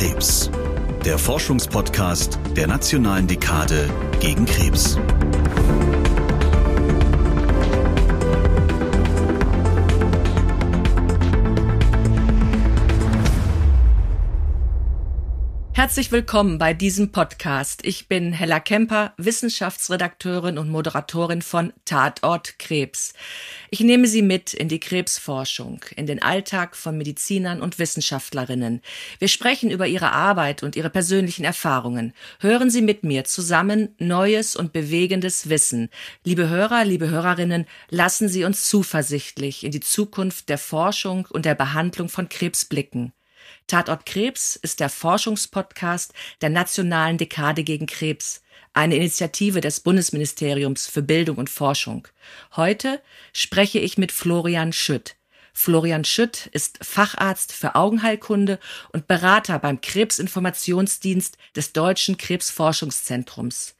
Krebs. Der Forschungspodcast der Nationalen Dekade gegen Krebs. Herzlich willkommen bei diesem Podcast. Ich bin Hella Kemper, Wissenschaftsredakteurin und Moderatorin von Tatort Krebs. Ich nehme Sie mit in die Krebsforschung, in den Alltag von Medizinern und Wissenschaftlerinnen. Wir sprechen über ihre Arbeit und ihre persönlichen Erfahrungen. Hören Sie mit mir zusammen neues und bewegendes Wissen. Liebe Hörer, liebe Hörerinnen, lassen Sie uns zuversichtlich in die Zukunft der Forschung und der Behandlung von Krebs blicken. Tatort Krebs ist der Forschungspodcast der Nationalen Dekade gegen Krebs, eine Initiative des Bundesministeriums für Bildung und Forschung. Heute spreche ich mit Florian Schütt. Florian Schütt ist Facharzt für Augenheilkunde und Berater beim Krebsinformationsdienst des Deutschen Krebsforschungszentrums.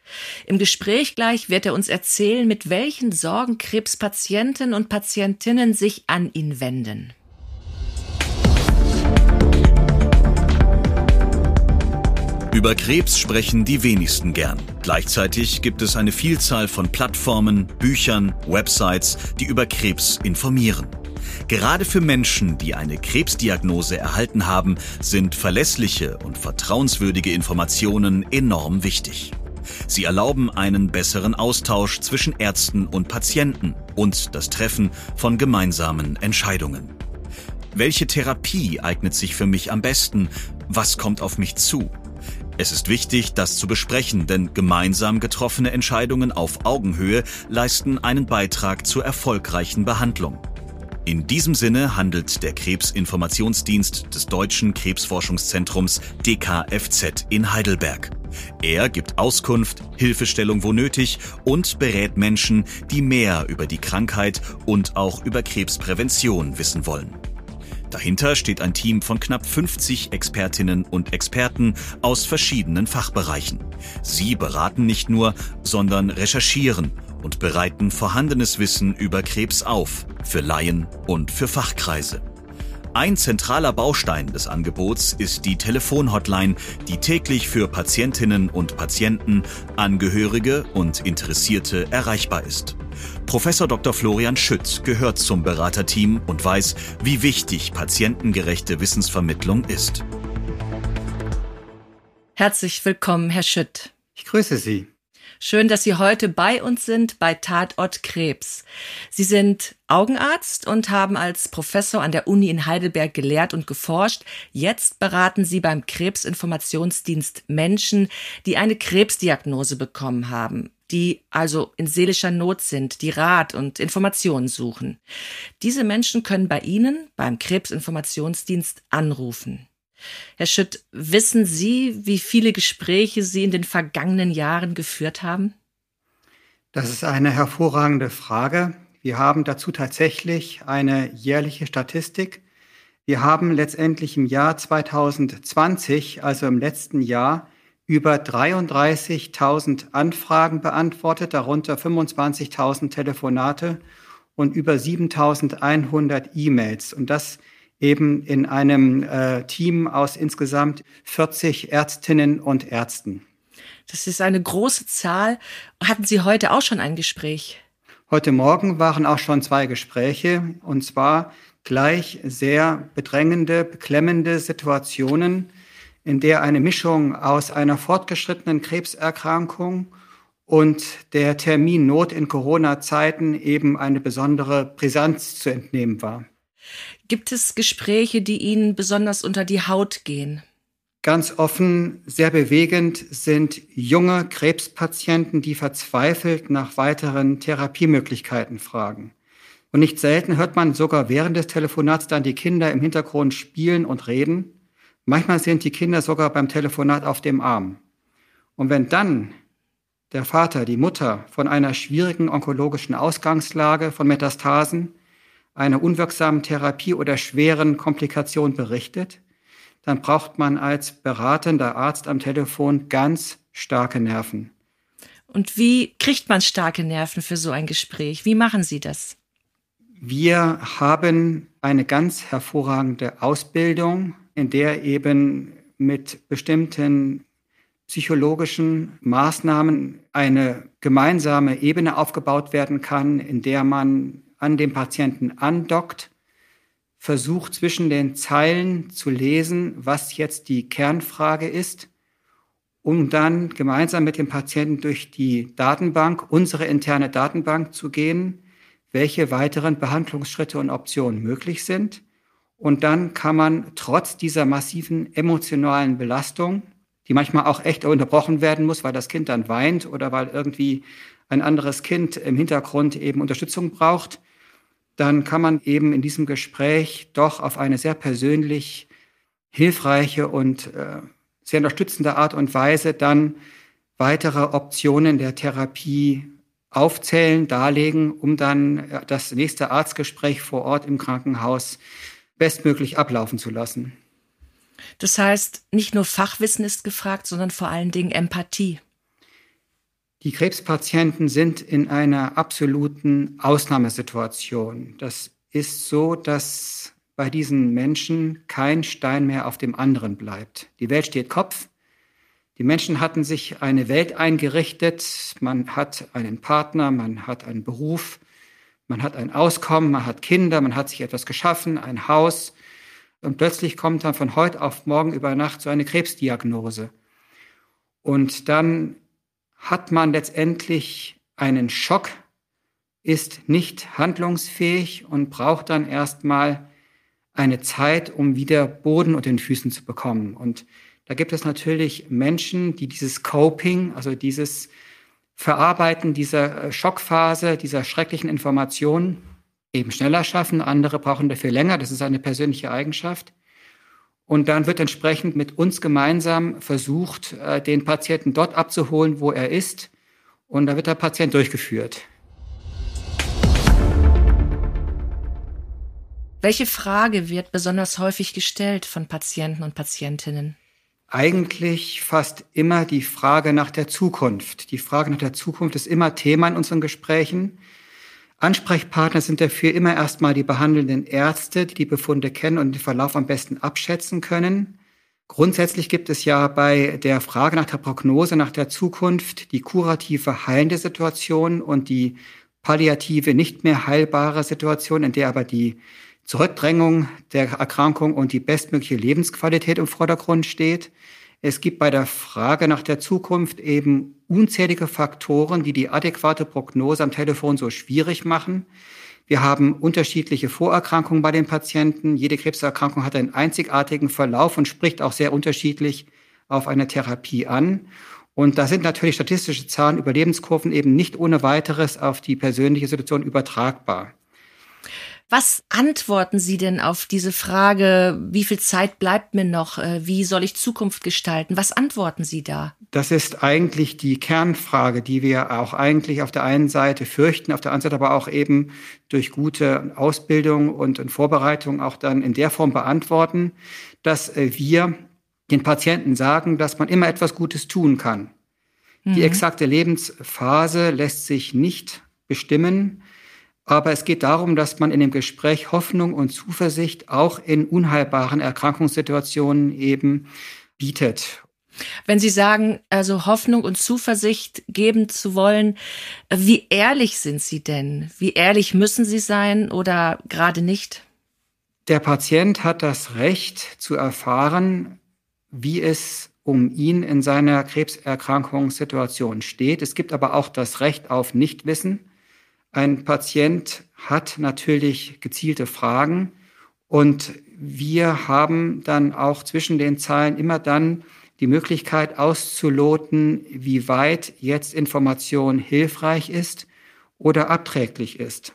Im Gespräch gleich wird er uns erzählen, mit welchen Sorgen Krebspatienten und Patientinnen sich an ihn wenden. Über Krebs sprechen die wenigsten gern. Gleichzeitig gibt es eine Vielzahl von Plattformen, Büchern, Websites, die über Krebs informieren. Gerade für Menschen, die eine Krebsdiagnose erhalten haben, sind verlässliche und vertrauenswürdige Informationen enorm wichtig. Sie erlauben einen besseren Austausch zwischen Ärzten und Patienten und das Treffen von gemeinsamen Entscheidungen. Welche Therapie eignet sich für mich am besten? Was kommt auf mich zu? Es ist wichtig, das zu besprechen, denn gemeinsam getroffene Entscheidungen auf Augenhöhe leisten einen Beitrag zur erfolgreichen Behandlung. In diesem Sinne handelt der Krebsinformationsdienst des Deutschen Krebsforschungszentrums DKFZ in Heidelberg. Er gibt Auskunft, Hilfestellung wo nötig und berät Menschen, die mehr über die Krankheit und auch über Krebsprävention wissen wollen. Dahinter steht ein Team von knapp 50 Expertinnen und Experten aus verschiedenen Fachbereichen. Sie beraten nicht nur, sondern recherchieren und bereiten vorhandenes Wissen über Krebs auf, für Laien und für Fachkreise. Ein zentraler Baustein des Angebots ist die Telefonhotline, die täglich für Patientinnen und Patienten, Angehörige und Interessierte erreichbar ist. Professor Dr. Florian Schütt gehört zum Beraterteam und weiß, wie wichtig patientengerechte Wissensvermittlung ist. Herzlich willkommen, Herr Schütt. Ich grüße Sie. Schön, dass Sie heute bei uns sind bei Tatort Krebs. Sie sind Augenarzt und haben als Professor an der Uni in Heidelberg gelehrt und geforscht. Jetzt beraten Sie beim Krebsinformationsdienst Menschen, die eine Krebsdiagnose bekommen haben die also in seelischer Not sind, die Rat und Informationen suchen. Diese Menschen können bei Ihnen beim Krebsinformationsdienst anrufen. Herr Schütt, wissen Sie, wie viele Gespräche Sie in den vergangenen Jahren geführt haben? Das ist eine hervorragende Frage. Wir haben dazu tatsächlich eine jährliche Statistik. Wir haben letztendlich im Jahr 2020, also im letzten Jahr, über 33.000 Anfragen beantwortet, darunter 25.000 Telefonate und über 7.100 E-Mails. Und das eben in einem äh, Team aus insgesamt 40 Ärztinnen und Ärzten. Das ist eine große Zahl. Hatten Sie heute auch schon ein Gespräch? Heute Morgen waren auch schon zwei Gespräche, und zwar gleich sehr bedrängende, beklemmende Situationen, in der eine Mischung aus einer fortgeschrittenen Krebserkrankung und der Terminnot in Corona-Zeiten eben eine besondere Brisanz zu entnehmen war. Gibt es Gespräche, die Ihnen besonders unter die Haut gehen? Ganz offen, sehr bewegend sind junge Krebspatienten, die verzweifelt nach weiteren Therapiemöglichkeiten fragen. Und nicht selten hört man sogar während des Telefonats dann die Kinder im Hintergrund spielen und reden. Manchmal sind die Kinder sogar beim Telefonat auf dem Arm. Und wenn dann der Vater, die Mutter von einer schwierigen onkologischen Ausgangslage, von Metastasen, einer unwirksamen Therapie oder schweren Komplikationen berichtet, dann braucht man als beratender Arzt am Telefon ganz starke Nerven. Und wie kriegt man starke Nerven für so ein Gespräch? Wie machen Sie das? Wir haben eine ganz hervorragende Ausbildung, in der eben mit bestimmten psychologischen Maßnahmen eine gemeinsame Ebene aufgebaut werden kann, in der man an dem Patienten andockt, versucht zwischen den Zeilen zu lesen, was jetzt die Kernfrage ist, um dann gemeinsam mit dem Patienten durch die Datenbank, unsere interne Datenbank zu gehen, welche weiteren Behandlungsschritte und Optionen möglich sind. Und dann kann man trotz dieser massiven emotionalen Belastung, die manchmal auch echt unterbrochen werden muss, weil das Kind dann weint oder weil irgendwie ein anderes Kind im Hintergrund eben Unterstützung braucht, dann kann man eben in diesem Gespräch doch auf eine sehr persönlich hilfreiche und äh, sehr unterstützende Art und Weise dann weitere Optionen der Therapie aufzählen, darlegen, um dann äh, das nächste Arztgespräch vor Ort im Krankenhaus bestmöglich ablaufen zu lassen. Das heißt, nicht nur Fachwissen ist gefragt, sondern vor allen Dingen Empathie. Die Krebspatienten sind in einer absoluten Ausnahmesituation. Das ist so, dass bei diesen Menschen kein Stein mehr auf dem anderen bleibt. Die Welt steht Kopf. Die Menschen hatten sich eine Welt eingerichtet. Man hat einen Partner, man hat einen Beruf, man hat ein Auskommen, man hat Kinder, man hat sich etwas geschaffen, ein Haus. Und plötzlich kommt dann von heute auf morgen über Nacht so eine Krebsdiagnose. Und dann hat man letztendlich einen Schock, ist nicht handlungsfähig und braucht dann erstmal eine Zeit, um wieder Boden unter den Füßen zu bekommen. Und da gibt es natürlich Menschen, die dieses Coping, also dieses Verarbeiten dieser äh, Schockphase, dieser schrecklichen Informationen eben schneller schaffen. Andere brauchen dafür länger. Das ist eine persönliche Eigenschaft. Und dann wird entsprechend mit uns gemeinsam versucht, äh, den Patienten dort abzuholen, wo er ist. Und da wird der Patient durchgeführt. Welche Frage wird besonders häufig gestellt von Patienten und Patientinnen? Eigentlich fast immer die Frage nach der Zukunft. Die Frage nach der Zukunft ist immer Thema in unseren Gesprächen. Ansprechpartner sind dafür immer erstmal die behandelnden Ärzte, die die Befunde kennen und den Verlauf am besten abschätzen können. Grundsätzlich gibt es ja bei der Frage nach der Prognose, nach der Zukunft die kurative heilende Situation und die palliative nicht mehr heilbare Situation, in der aber die Zurückdrängung der Erkrankung und die bestmögliche Lebensqualität im Vordergrund steht. Es gibt bei der Frage nach der Zukunft eben unzählige Faktoren, die die adäquate Prognose am Telefon so schwierig machen. Wir haben unterschiedliche Vorerkrankungen bei den Patienten. Jede Krebserkrankung hat einen einzigartigen Verlauf und spricht auch sehr unterschiedlich auf eine Therapie an. Und da sind natürlich statistische Zahlen über Lebenskurven eben nicht ohne weiteres auf die persönliche Situation übertragbar. Was antworten Sie denn auf diese Frage, wie viel Zeit bleibt mir noch, äh, wie soll ich Zukunft gestalten? Was antworten Sie da? Das ist eigentlich die Kernfrage, die wir auch eigentlich auf der einen Seite fürchten, auf der anderen Seite aber auch eben durch gute Ausbildung und Vorbereitung auch dann in der Form beantworten, dass äh, wir den Patienten sagen, dass man immer etwas Gutes tun kann. Mhm. Die exakte Lebensphase lässt sich nicht bestimmen. Aber es geht darum, dass man in dem Gespräch Hoffnung und Zuversicht auch in unheilbaren Erkrankungssituationen eben bietet. Wenn Sie sagen, also Hoffnung und Zuversicht geben zu wollen, wie ehrlich sind Sie denn? Wie ehrlich müssen Sie sein oder gerade nicht? Der Patient hat das Recht zu erfahren, wie es um ihn in seiner Krebserkrankungssituation steht. Es gibt aber auch das Recht auf Nichtwissen. Ein Patient hat natürlich gezielte Fragen und wir haben dann auch zwischen den Zeilen immer dann die Möglichkeit auszuloten, wie weit jetzt Information hilfreich ist oder abträglich ist.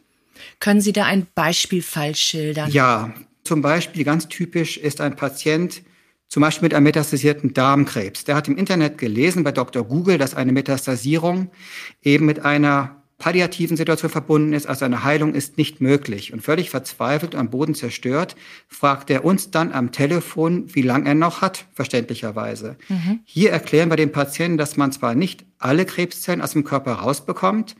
Können Sie da ein Beispielfall schildern? Ja, zum Beispiel ganz typisch ist ein Patient, zum Beispiel mit einem metastasierten Darmkrebs. Der hat im Internet gelesen bei Dr. Google, dass eine Metastasierung eben mit einer palliativen Situation verbunden ist, also eine Heilung ist nicht möglich. Und völlig verzweifelt und am Boden zerstört, fragt er uns dann am Telefon, wie lange er noch hat, verständlicherweise. Mhm. Hier erklären wir dem Patienten, dass man zwar nicht alle Krebszellen aus dem Körper rausbekommt,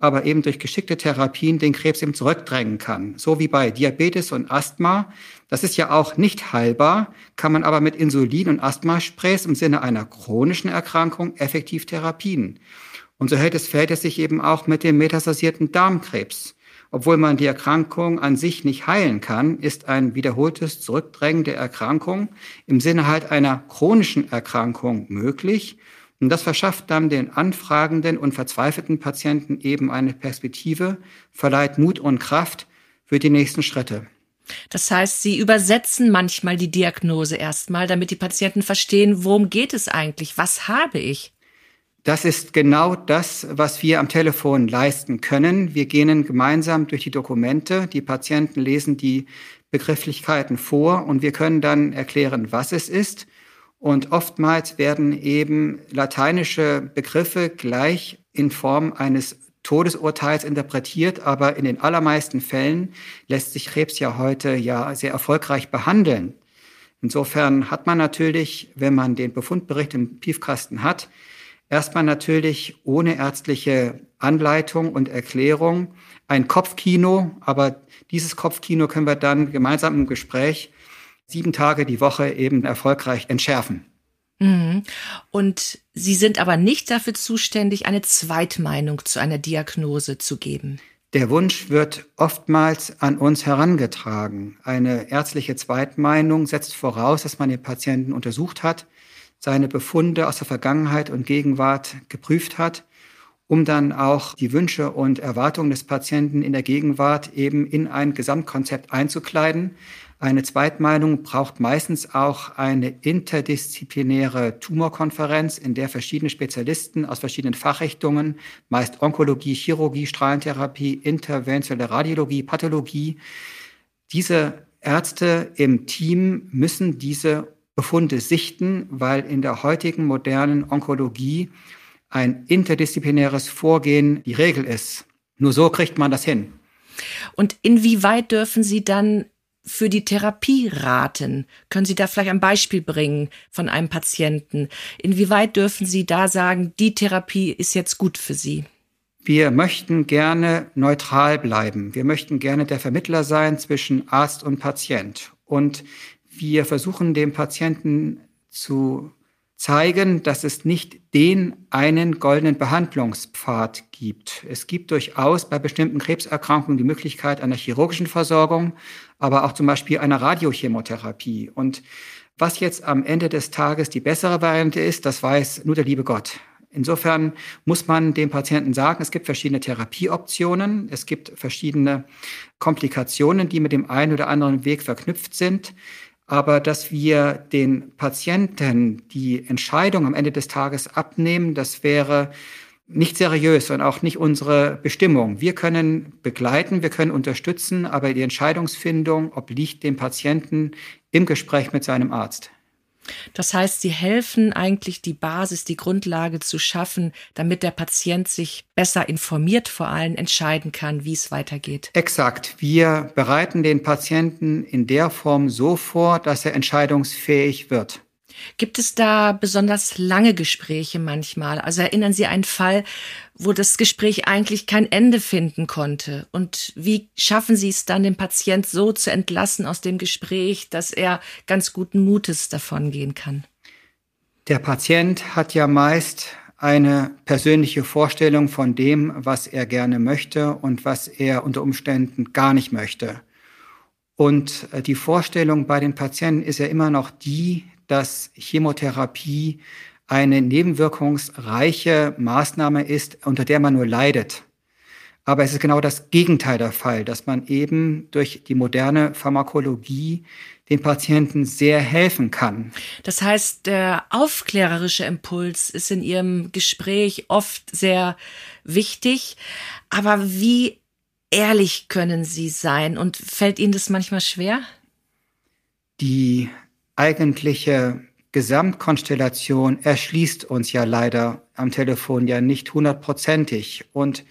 aber eben durch geschickte Therapien den Krebs eben zurückdrängen kann. So wie bei Diabetes und Asthma. Das ist ja auch nicht heilbar, kann man aber mit Insulin und Asthmasprays im Sinne einer chronischen Erkrankung effektiv therapien. Und so hält es, verhält es sich eben auch mit dem metastasierten Darmkrebs. Obwohl man die Erkrankung an sich nicht heilen kann, ist ein wiederholtes Zurückdrängen der Erkrankung im Sinne halt einer chronischen Erkrankung möglich. Und das verschafft dann den anfragenden und verzweifelten Patienten eben eine Perspektive, verleiht Mut und Kraft für die nächsten Schritte. Das heißt, Sie übersetzen manchmal die Diagnose erstmal, damit die Patienten verstehen, worum geht es eigentlich? Was habe ich? Das ist genau das, was wir am Telefon leisten können. Wir gehen gemeinsam durch die Dokumente. Die Patienten lesen die Begrifflichkeiten vor und wir können dann erklären, was es ist. Und oftmals werden eben lateinische Begriffe gleich in Form eines Todesurteils interpretiert, aber in den allermeisten Fällen lässt sich Krebs ja heute ja sehr erfolgreich behandeln. Insofern hat man natürlich, wenn man den Befundbericht im Piefkasten hat, erstmal natürlich ohne ärztliche Anleitung und Erklärung ein Kopfkino, aber dieses Kopfkino können wir dann gemeinsam im Gespräch sieben Tage die Woche eben erfolgreich entschärfen. Mhm. Und Sie sind aber nicht dafür zuständig, eine Zweitmeinung zu einer Diagnose zu geben. Der Wunsch wird oftmals an uns herangetragen. Eine ärztliche Zweitmeinung setzt voraus, dass man den Patienten untersucht hat, seine Befunde aus der Vergangenheit und Gegenwart geprüft hat, um dann auch die Wünsche und Erwartungen des Patienten in der Gegenwart eben in ein Gesamtkonzept einzukleiden. Eine Zweitmeinung braucht meistens auch eine interdisziplinäre Tumorkonferenz, in der verschiedene Spezialisten aus verschiedenen Fachrichtungen, meist Onkologie, Chirurgie, Strahlentherapie, interventionelle Radiologie, Pathologie, diese Ärzte im Team müssen diese Befunde sichten, weil in der heutigen modernen Onkologie ein interdisziplinäres Vorgehen die Regel ist. Nur so kriegt man das hin. Und inwieweit dürfen Sie dann für die Therapie raten? Können Sie da vielleicht ein Beispiel bringen von einem Patienten? Inwieweit dürfen Sie da sagen, die Therapie ist jetzt gut für Sie? Wir möchten gerne neutral bleiben. Wir möchten gerne der Vermittler sein zwischen Arzt und Patient. Und wir versuchen dem Patienten zu zeigen, dass es nicht den einen goldenen Behandlungspfad gibt. Es gibt durchaus bei bestimmten Krebserkrankungen die Möglichkeit einer chirurgischen Versorgung, aber auch zum Beispiel einer Radiochemotherapie. Und was jetzt am Ende des Tages die bessere Variante ist, das weiß nur der liebe Gott. Insofern muss man dem Patienten sagen, es gibt verschiedene Therapieoptionen, es gibt verschiedene Komplikationen, die mit dem einen oder anderen Weg verknüpft sind aber dass wir den Patienten die Entscheidung am Ende des Tages abnehmen, das wäre nicht seriös und auch nicht unsere Bestimmung. Wir können begleiten, wir können unterstützen, aber die Entscheidungsfindung obliegt dem Patienten im Gespräch mit seinem Arzt. Das heißt, Sie helfen eigentlich die Basis, die Grundlage zu schaffen, damit der Patient sich besser informiert vor allem entscheiden kann, wie es weitergeht. Exakt. Wir bereiten den Patienten in der Form so vor, dass er entscheidungsfähig wird. Gibt es da besonders lange Gespräche manchmal? Also erinnern Sie einen Fall, wo das Gespräch eigentlich kein Ende finden konnte? Und wie schaffen Sie es dann, den Patient so zu entlassen aus dem Gespräch, dass er ganz guten Mutes davon kann? Der Patient hat ja meist eine persönliche Vorstellung von dem, was er gerne möchte und was er unter Umständen gar nicht möchte. Und äh, die Vorstellung bei den Patienten ist ja immer noch die, dass Chemotherapie eine nebenwirkungsreiche Maßnahme ist, unter der man nur leidet. Aber es ist genau das Gegenteil der Fall, dass man eben durch die moderne Pharmakologie den Patienten sehr helfen kann. Das heißt, der aufklärerische Impuls ist in Ihrem Gespräch oft sehr wichtig. Aber wie ehrlich können Sie sein und fällt Ihnen das manchmal schwer? Die eigentliche Gesamtkonstellation erschließt uns ja leider am Telefon ja nicht hundertprozentig. Und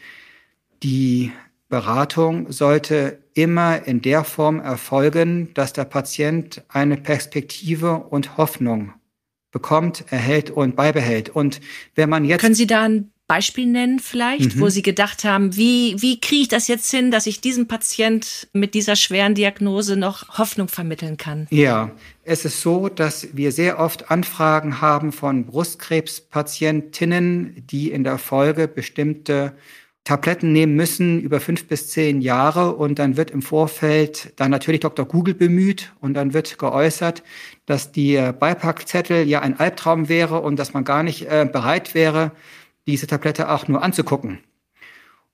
die Beratung sollte immer in der Form erfolgen, dass der Patient eine Perspektive und Hoffnung bekommt, erhält und beibehält. Und wenn man jetzt. Können Sie da ein Beispiel nennen vielleicht, mhm. wo Sie gedacht haben, wie, wie kriege ich das jetzt hin, dass ich diesem Patient mit dieser schweren Diagnose noch Hoffnung vermitteln kann? Ja, es ist so, dass wir sehr oft Anfragen haben von Brustkrebspatientinnen, die in der Folge bestimmte Tabletten nehmen müssen über fünf bis zehn Jahre und dann wird im Vorfeld dann natürlich Dr. Google bemüht und dann wird geäußert, dass die Beipackzettel ja ein Albtraum wäre und dass man gar nicht äh, bereit wäre, diese Tablette auch nur anzugucken.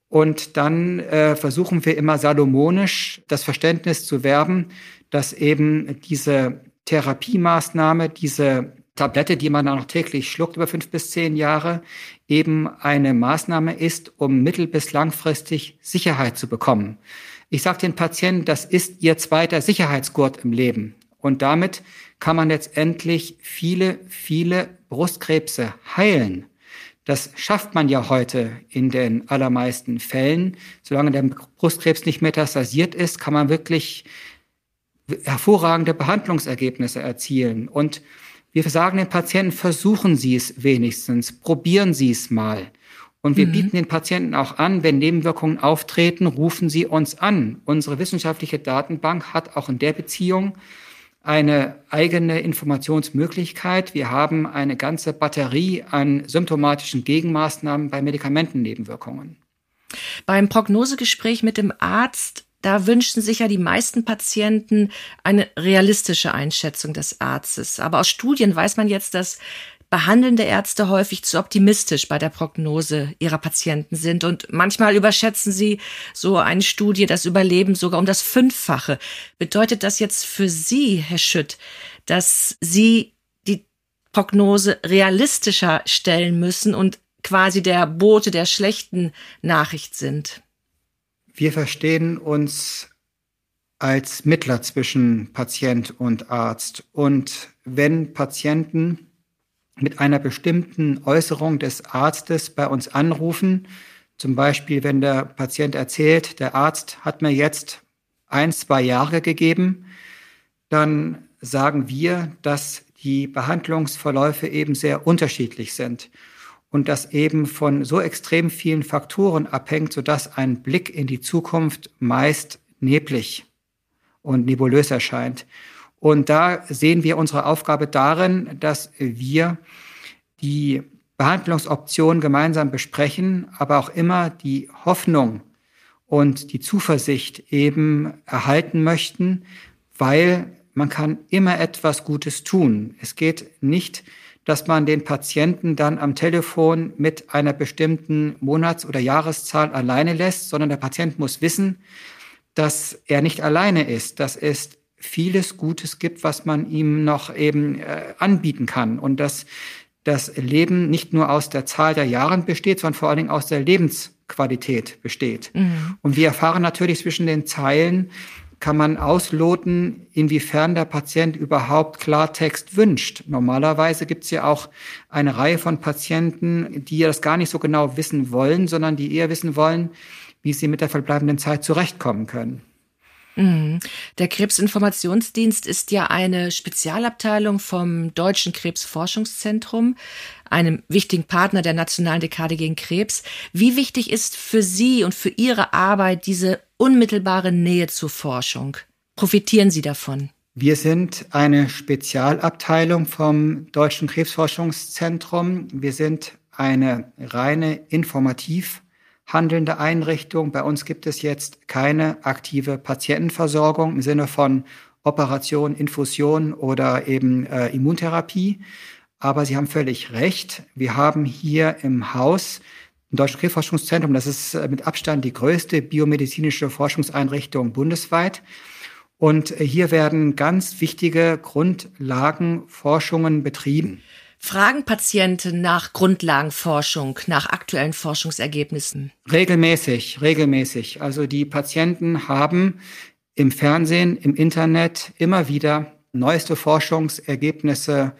Und dann äh, versuchen wir immer salomonisch das Verständnis zu werben, dass eben diese Therapiemaßnahme, diese Tablette, die man dann noch täglich schluckt über fünf bis zehn Jahre, eben eine Maßnahme ist, um mittel- bis langfristig Sicherheit zu bekommen. Ich sage den Patienten, das ist ihr zweiter Sicherheitsgurt im Leben. Und damit kann man letztendlich viele, viele Brustkrebse heilen. Das schafft man ja heute in den allermeisten Fällen. Solange der Brustkrebs nicht metastasiert ist, kann man wirklich hervorragende Behandlungsergebnisse erzielen. Und wir sagen den Patienten, versuchen Sie es wenigstens, probieren Sie es mal. Und wir mhm. bieten den Patienten auch an, wenn Nebenwirkungen auftreten, rufen Sie uns an. Unsere wissenschaftliche Datenbank hat auch in der Beziehung eine eigene Informationsmöglichkeit. Wir haben eine ganze Batterie an symptomatischen Gegenmaßnahmen bei Medikamentennebenwirkungen. Beim Prognosegespräch mit dem Arzt, da wünschen sich ja die meisten Patienten eine realistische Einschätzung des Arztes. Aber aus Studien weiß man jetzt, dass behandelnde Ärzte häufig zu optimistisch bei der Prognose ihrer Patienten sind und manchmal überschätzen sie so eine Studie das Überleben sogar um das Fünffache. Bedeutet das jetzt für Sie, Herr Schütt, dass Sie die Prognose realistischer stellen müssen und quasi der Bote der schlechten Nachricht sind? Wir verstehen uns als Mittler zwischen Patient und Arzt. Und wenn Patienten mit einer bestimmten Äußerung des Arztes bei uns anrufen. Zum Beispiel, wenn der Patient erzählt, der Arzt hat mir jetzt ein, zwei Jahre gegeben, dann sagen wir, dass die Behandlungsverläufe eben sehr unterschiedlich sind und das eben von so extrem vielen Faktoren abhängt, sodass ein Blick in die Zukunft meist neblig und nebulös erscheint. Und da sehen wir unsere Aufgabe darin, dass wir die Behandlungsoptionen gemeinsam besprechen, aber auch immer die Hoffnung und die Zuversicht eben erhalten möchten, weil man kann immer etwas Gutes tun. Es geht nicht, dass man den Patienten dann am Telefon mit einer bestimmten Monats- oder Jahreszahl alleine lässt, sondern der Patient muss wissen, dass er nicht alleine ist, dass es vieles Gutes gibt, was man ihm noch eben äh, anbieten kann und dass das Leben nicht nur aus der Zahl der Jahren besteht, sondern vor allen Dingen aus der Lebensqualität besteht. Mhm. Und wir erfahren natürlich zwischen den Zeilen, kann man ausloten, inwiefern der Patient überhaupt Klartext wünscht. Normalerweise gibt es ja auch eine Reihe von Patienten, die das gar nicht so genau wissen wollen, sondern die eher wissen wollen, wie sie mit der verbleibenden Zeit zurechtkommen können. Mhm. Der Krebsinformationsdienst ist ja eine Spezialabteilung vom Deutschen Krebsforschungszentrum, einem wichtigen Partner der Nationalen Dekade gegen Krebs. Wie wichtig ist für Sie und für Ihre Arbeit diese unmittelbare Nähe zur Forschung? Profitieren Sie davon? Wir sind eine Spezialabteilung vom Deutschen Krebsforschungszentrum. Wir sind eine reine Informativ- handelnde Einrichtung. Bei uns gibt es jetzt keine aktive Patientenversorgung im Sinne von Operation, Infusion oder eben äh, Immuntherapie. Aber Sie haben völlig recht. Wir haben hier im Haus im Deutschen Krebsforschungszentrum, das ist äh, mit Abstand die größte biomedizinische Forschungseinrichtung bundesweit. Und äh, hier werden ganz wichtige Grundlagenforschungen betrieben. Fragen Patienten nach Grundlagenforschung, nach aktuellen Forschungsergebnissen? Regelmäßig, regelmäßig. Also die Patienten haben im Fernsehen, im Internet immer wieder neueste Forschungsergebnisse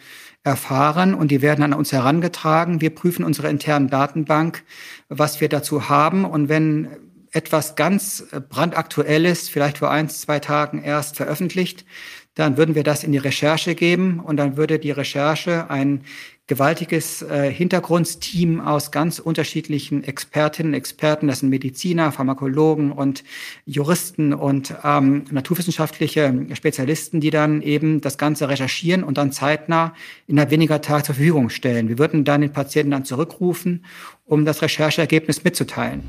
erfahren und die werden an uns herangetragen. Wir prüfen unsere internen Datenbank, was wir dazu haben und wenn etwas ganz brandaktuelles, vielleicht vor eins, zwei Tagen erst veröffentlicht, dann würden wir das in die Recherche geben und dann würde die Recherche ein gewaltiges äh, Hintergrundsteam aus ganz unterschiedlichen Expertinnen und Experten, das sind Mediziner, Pharmakologen und Juristen und ähm, naturwissenschaftliche Spezialisten, die dann eben das Ganze recherchieren und dann zeitnah innerhalb weniger Tage zur Verfügung stellen. Wir würden dann den Patienten dann zurückrufen, um das Rechercheergebnis mitzuteilen.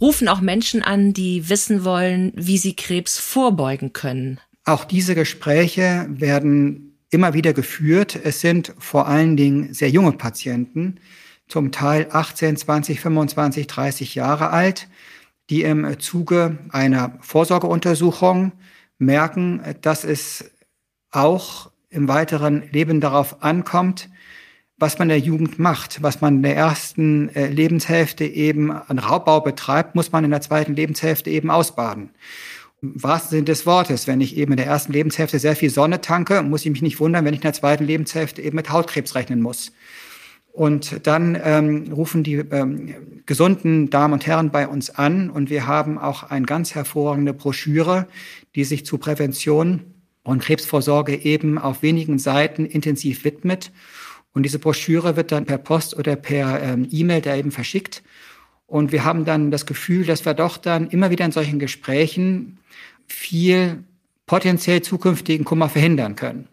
Rufen auch Menschen an, die wissen wollen, wie sie Krebs vorbeugen können. Auch diese Gespräche werden immer wieder geführt. Es sind vor allen Dingen sehr junge Patienten, zum Teil 18, 20, 25, 30 Jahre alt, die im Zuge einer Vorsorgeuntersuchung merken, dass es auch im weiteren Leben darauf ankommt, was man der Jugend macht, was man in der ersten äh, Lebenshälfte eben an Raubbau betreibt, muss man in der zweiten Lebenshälfte eben ausbaden. Im wahrsten Sinne des Wortes, wenn ich eben in der ersten Lebenshälfte sehr viel Sonne tanke, muss ich mich nicht wundern, wenn ich in der zweiten Lebenshälfte eben mit Hautkrebs rechnen muss. Und dann ähm, rufen die ähm, gesunden Damen und Herren bei uns an und wir haben auch eine ganz hervorragende Broschüre, die sich zu Prävention und Krebsvorsorge eben auf wenigen Seiten intensiv widmet. Und diese Broschüre wird dann per Post oder per ähm, E-Mail da eben verschickt. Und wir haben dann das Gefühl, dass wir doch dann immer wieder in solchen Gesprächen viel potenziell zukünftigen Kummer verhindern können.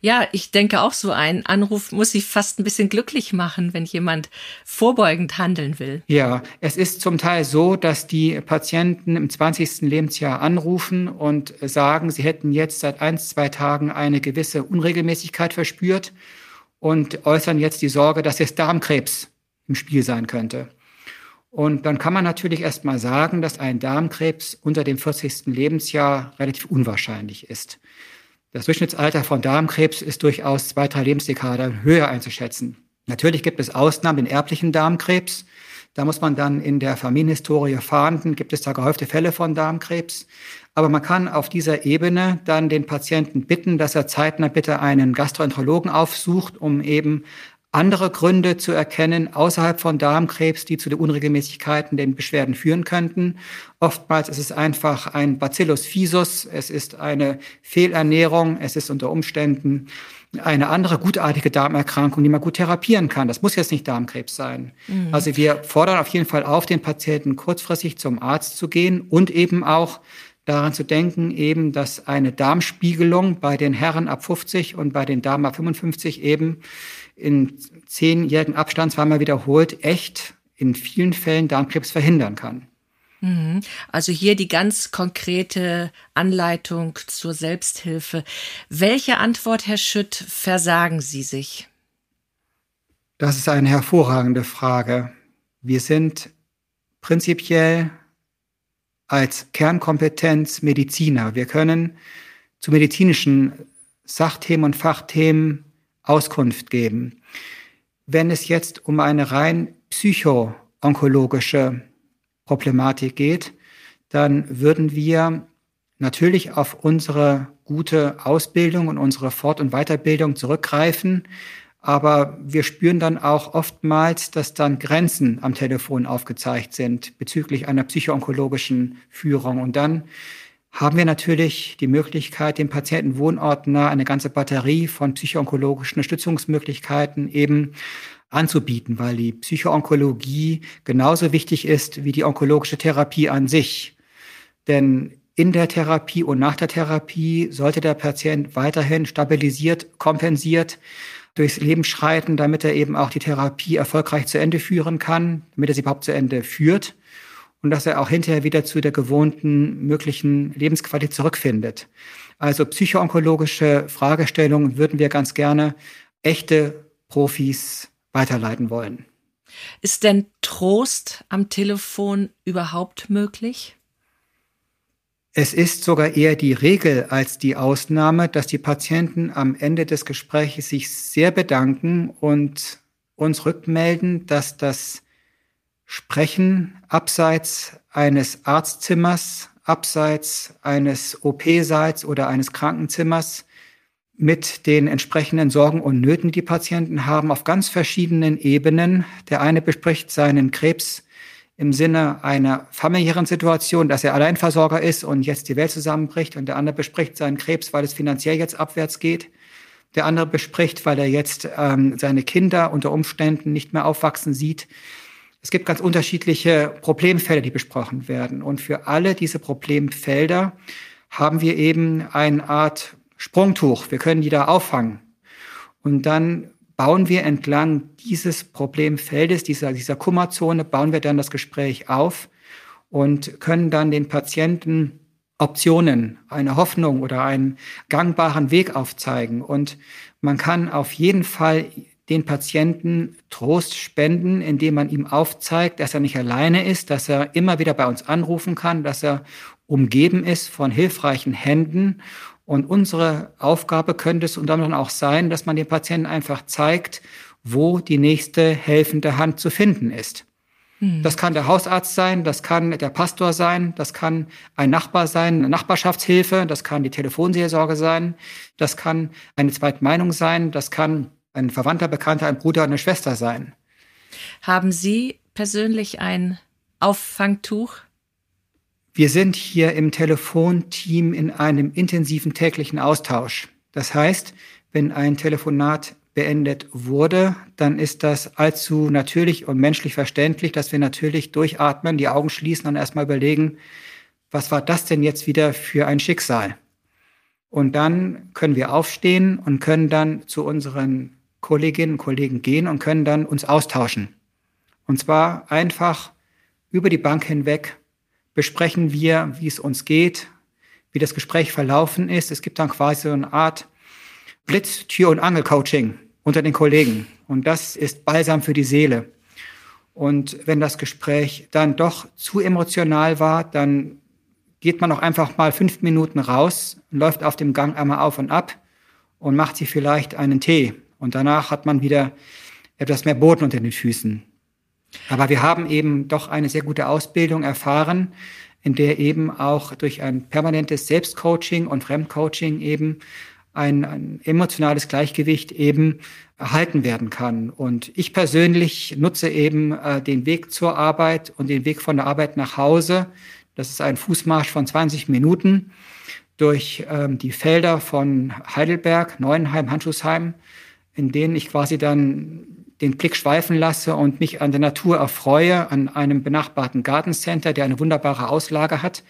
Ja, ich denke auch so ein Anruf muss sich fast ein bisschen glücklich machen, wenn jemand vorbeugend handeln will. Ja, es ist zum Teil so, dass die Patienten im 20. Lebensjahr anrufen und sagen, sie hätten jetzt seit ein, zwei Tagen eine gewisse Unregelmäßigkeit verspürt und äußern jetzt die Sorge, dass jetzt Darmkrebs im Spiel sein könnte. Und dann kann man natürlich erst mal sagen, dass ein Darmkrebs unter dem 40. Lebensjahr relativ unwahrscheinlich ist. Das Durchschnittsalter von Darmkrebs ist durchaus zwei, drei Lebensdekaden höher einzuschätzen. Natürlich gibt es Ausnahmen, den erblichen Darmkrebs. Da muss man dann in der Familienhistorie fahnden, gibt es da gehäufte Fälle von Darmkrebs. Aber man kann auf dieser Ebene dann den Patienten bitten, dass er zeitnah bitte einen Gastroenterologen aufsucht, um eben andere Gründe zu erkennen außerhalb von Darmkrebs, die zu den Unregelmäßigkeiten, den Beschwerden führen könnten. Oftmals ist es einfach ein Bacillus fisus, es ist eine Fehlernährung, es ist unter Umständen eine andere gutartige Darmerkrankung, die man gut therapieren kann. Das muss jetzt nicht Darmkrebs sein. Mhm. Also wir fordern auf jeden Fall auf, den Patienten kurzfristig zum Arzt zu gehen und eben auch daran zu denken, eben, dass eine Darmspiegelung bei den Herren ab 50 und bei den Damen ab 55 eben in zehnjährigen Abstand zweimal wiederholt echt in vielen Fällen Darmkrebs verhindern kann. Mhm. Also hier die ganz konkrete Anleitung zur Selbsthilfe. Welche Antwort, Herr Schütt, versagen Sie sich? Das ist eine hervorragende Frage. Wir sind prinzipiell als Kernkompetenz Mediziner. Wir können zu medizinischen Sachthemen und Fachthemen Auskunft geben. Wenn es jetzt um eine rein psycho-onkologische Problematik geht, dann würden wir natürlich auf unsere gute Ausbildung und unsere Fort- und Weiterbildung zurückgreifen. Aber wir spüren dann auch oftmals, dass dann Grenzen am Telefon aufgezeigt sind bezüglich einer psychoonkologischen Führung. Und dann haben wir natürlich die Möglichkeit, dem Patienten wohnortnah eine ganze Batterie von psychoonkologischen Unterstützungsmöglichkeiten eben anzubieten, weil die Psychoonkologie genauso wichtig ist wie die onkologische Therapie an sich. Denn in der Therapie und nach der Therapie sollte der Patient weiterhin stabilisiert, kompensiert durchs Leben schreiten, damit er eben auch die Therapie erfolgreich zu Ende führen kann, damit er sie überhaupt zu Ende führt und dass er auch hinterher wieder zu der gewohnten möglichen Lebensqualität zurückfindet. Also psychoonkologische Fragestellungen würden wir ganz gerne echte Profis weiterleiten wollen. Ist denn Trost am Telefon überhaupt möglich? Es ist sogar eher die Regel als die Ausnahme, dass die Patienten am Ende des Gesprächs sich sehr bedanken und uns rückmelden, dass das Sprechen abseits eines Arztzimmers, abseits eines OP-Seits oder eines Krankenzimmers mit den entsprechenden Sorgen und Nöten, die Patienten haben, auf ganz verschiedenen Ebenen. Der eine bespricht seinen Krebs im Sinne einer familiären Situation, dass er Alleinversorger ist und jetzt die Welt zusammenbricht und der andere bespricht seinen Krebs, weil es finanziell jetzt abwärts geht. Der andere bespricht, weil er jetzt ähm, seine Kinder unter Umständen nicht mehr aufwachsen sieht. Es gibt ganz unterschiedliche Problemfelder, die besprochen werden. Und für alle diese Problemfelder haben wir eben eine Art Sprungtuch. Wir können die da auffangen. Und dann bauen wir entlang dieses Problemfeldes, dieser, dieser Kummerzone, bauen wir dann das Gespräch auf und können dann den Patienten Optionen, eine Hoffnung oder einen gangbaren Weg aufzeigen. Und man kann auf jeden Fall den Patienten Trost spenden, indem man ihm aufzeigt, dass er nicht alleine ist, dass er immer wieder bei uns anrufen kann, dass er umgeben ist von hilfreichen Händen und unsere Aufgabe könnte es unter anderem auch sein, dass man den Patienten einfach zeigt, wo die nächste helfende Hand zu finden ist. Hm. Das kann der Hausarzt sein, das kann der Pastor sein, das kann ein Nachbar sein, eine Nachbarschaftshilfe, das kann die Telefonseelsorge sein, das kann eine Zweitmeinung sein, das kann ein Verwandter, Bekannter, ein Bruder, eine Schwester sein. Haben Sie persönlich ein Auffangtuch? Wir sind hier im Telefonteam in einem intensiven täglichen Austausch. Das heißt, wenn ein Telefonat beendet wurde, dann ist das allzu natürlich und menschlich verständlich, dass wir natürlich durchatmen, die Augen schließen und erstmal überlegen, was war das denn jetzt wieder für ein Schicksal? Und dann können wir aufstehen und können dann zu unseren Kolleginnen und Kollegen gehen und können dann uns austauschen. Und zwar einfach über die Bank hinweg besprechen wir, wie es uns geht, wie das Gespräch verlaufen ist. Es gibt dann quasi so eine Art Blitz, Tür- und Angel-Coaching unter den Kollegen. Und das ist balsam für die Seele. Und wenn das Gespräch dann doch zu emotional war, dann geht man auch einfach mal fünf Minuten raus, läuft auf dem Gang einmal auf und ab und macht sich vielleicht einen Tee. Und danach hat man wieder etwas mehr Boden unter den Füßen. Aber wir haben eben doch eine sehr gute Ausbildung erfahren, in der eben auch durch ein permanentes Selbstcoaching und Fremdcoaching eben ein, ein, emotionales Gleichgewicht eben erhalten werden kann. Und ich persönlich nutze eben äh, den Weg zur Arbeit und den Weg von der Arbeit nach Hause. Das ist ein Fußmarsch von 20 Minuten durch ähm, die Felder von Heidelberg, Neuenheim, Handschuhsheim, in denen ich quasi dann den Blick schweifen lasse und mich an der Natur erfreue, an einem benachbarten Gartencenter, der eine wunderbare Auslage hat.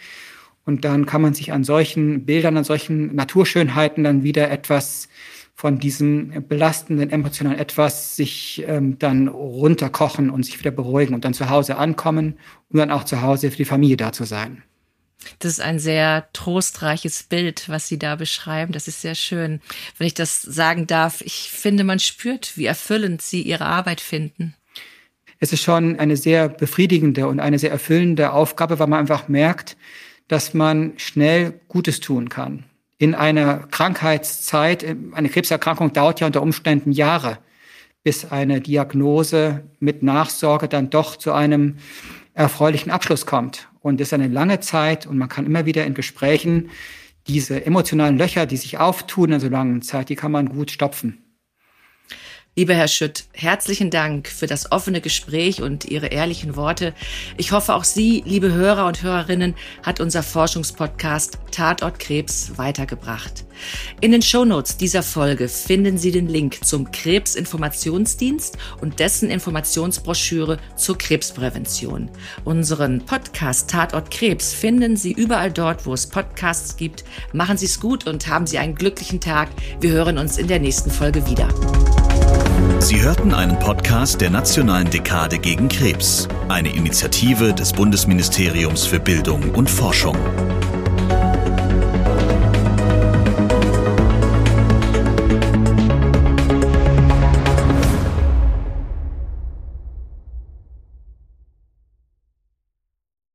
Und dann kann man sich an solchen Bildern, an solchen Naturschönheiten dann wieder etwas von diesem belastenden, emotionalen etwas sich ähm, dann runterkochen und sich wieder beruhigen und dann zu Hause ankommen und dann auch zu Hause für die Familie da zu sein. Das ist ein sehr trostreiches Bild, was Sie da beschreiben. Das ist sehr schön. Wenn ich das sagen darf, ich finde, man spürt, wie erfüllend Sie Ihre Arbeit finden. Es ist schon eine sehr befriedigende und eine sehr erfüllende Aufgabe, weil man einfach merkt, dass man schnell Gutes tun kann. In einer Krankheitszeit, eine Krebserkrankung dauert ja unter Umständen Jahre, bis eine Diagnose mit Nachsorge dann doch zu einem erfreulichen Abschluss kommt. Und das ist eine lange Zeit und man kann immer wieder in Gesprächen diese emotionalen Löcher, die sich auftun in so langen Zeit, die kann man gut stopfen. Lieber Herr Schütt, herzlichen Dank für das offene Gespräch und Ihre ehrlichen Worte. Ich hoffe, auch Sie, liebe Hörer und Hörerinnen, hat unser Forschungspodcast Tatort Krebs weitergebracht. In den Shownotes dieser Folge finden Sie den Link zum Krebsinformationsdienst und dessen Informationsbroschüre zur Krebsprävention. Unseren Podcast Tatort Krebs finden Sie überall dort, wo es Podcasts gibt. Machen Sie es gut und haben Sie einen glücklichen Tag. Wir hören uns in der nächsten Folge wieder. Sie hörten einen Podcast der Nationalen Dekade gegen Krebs, eine Initiative des Bundesministeriums für Bildung und Forschung.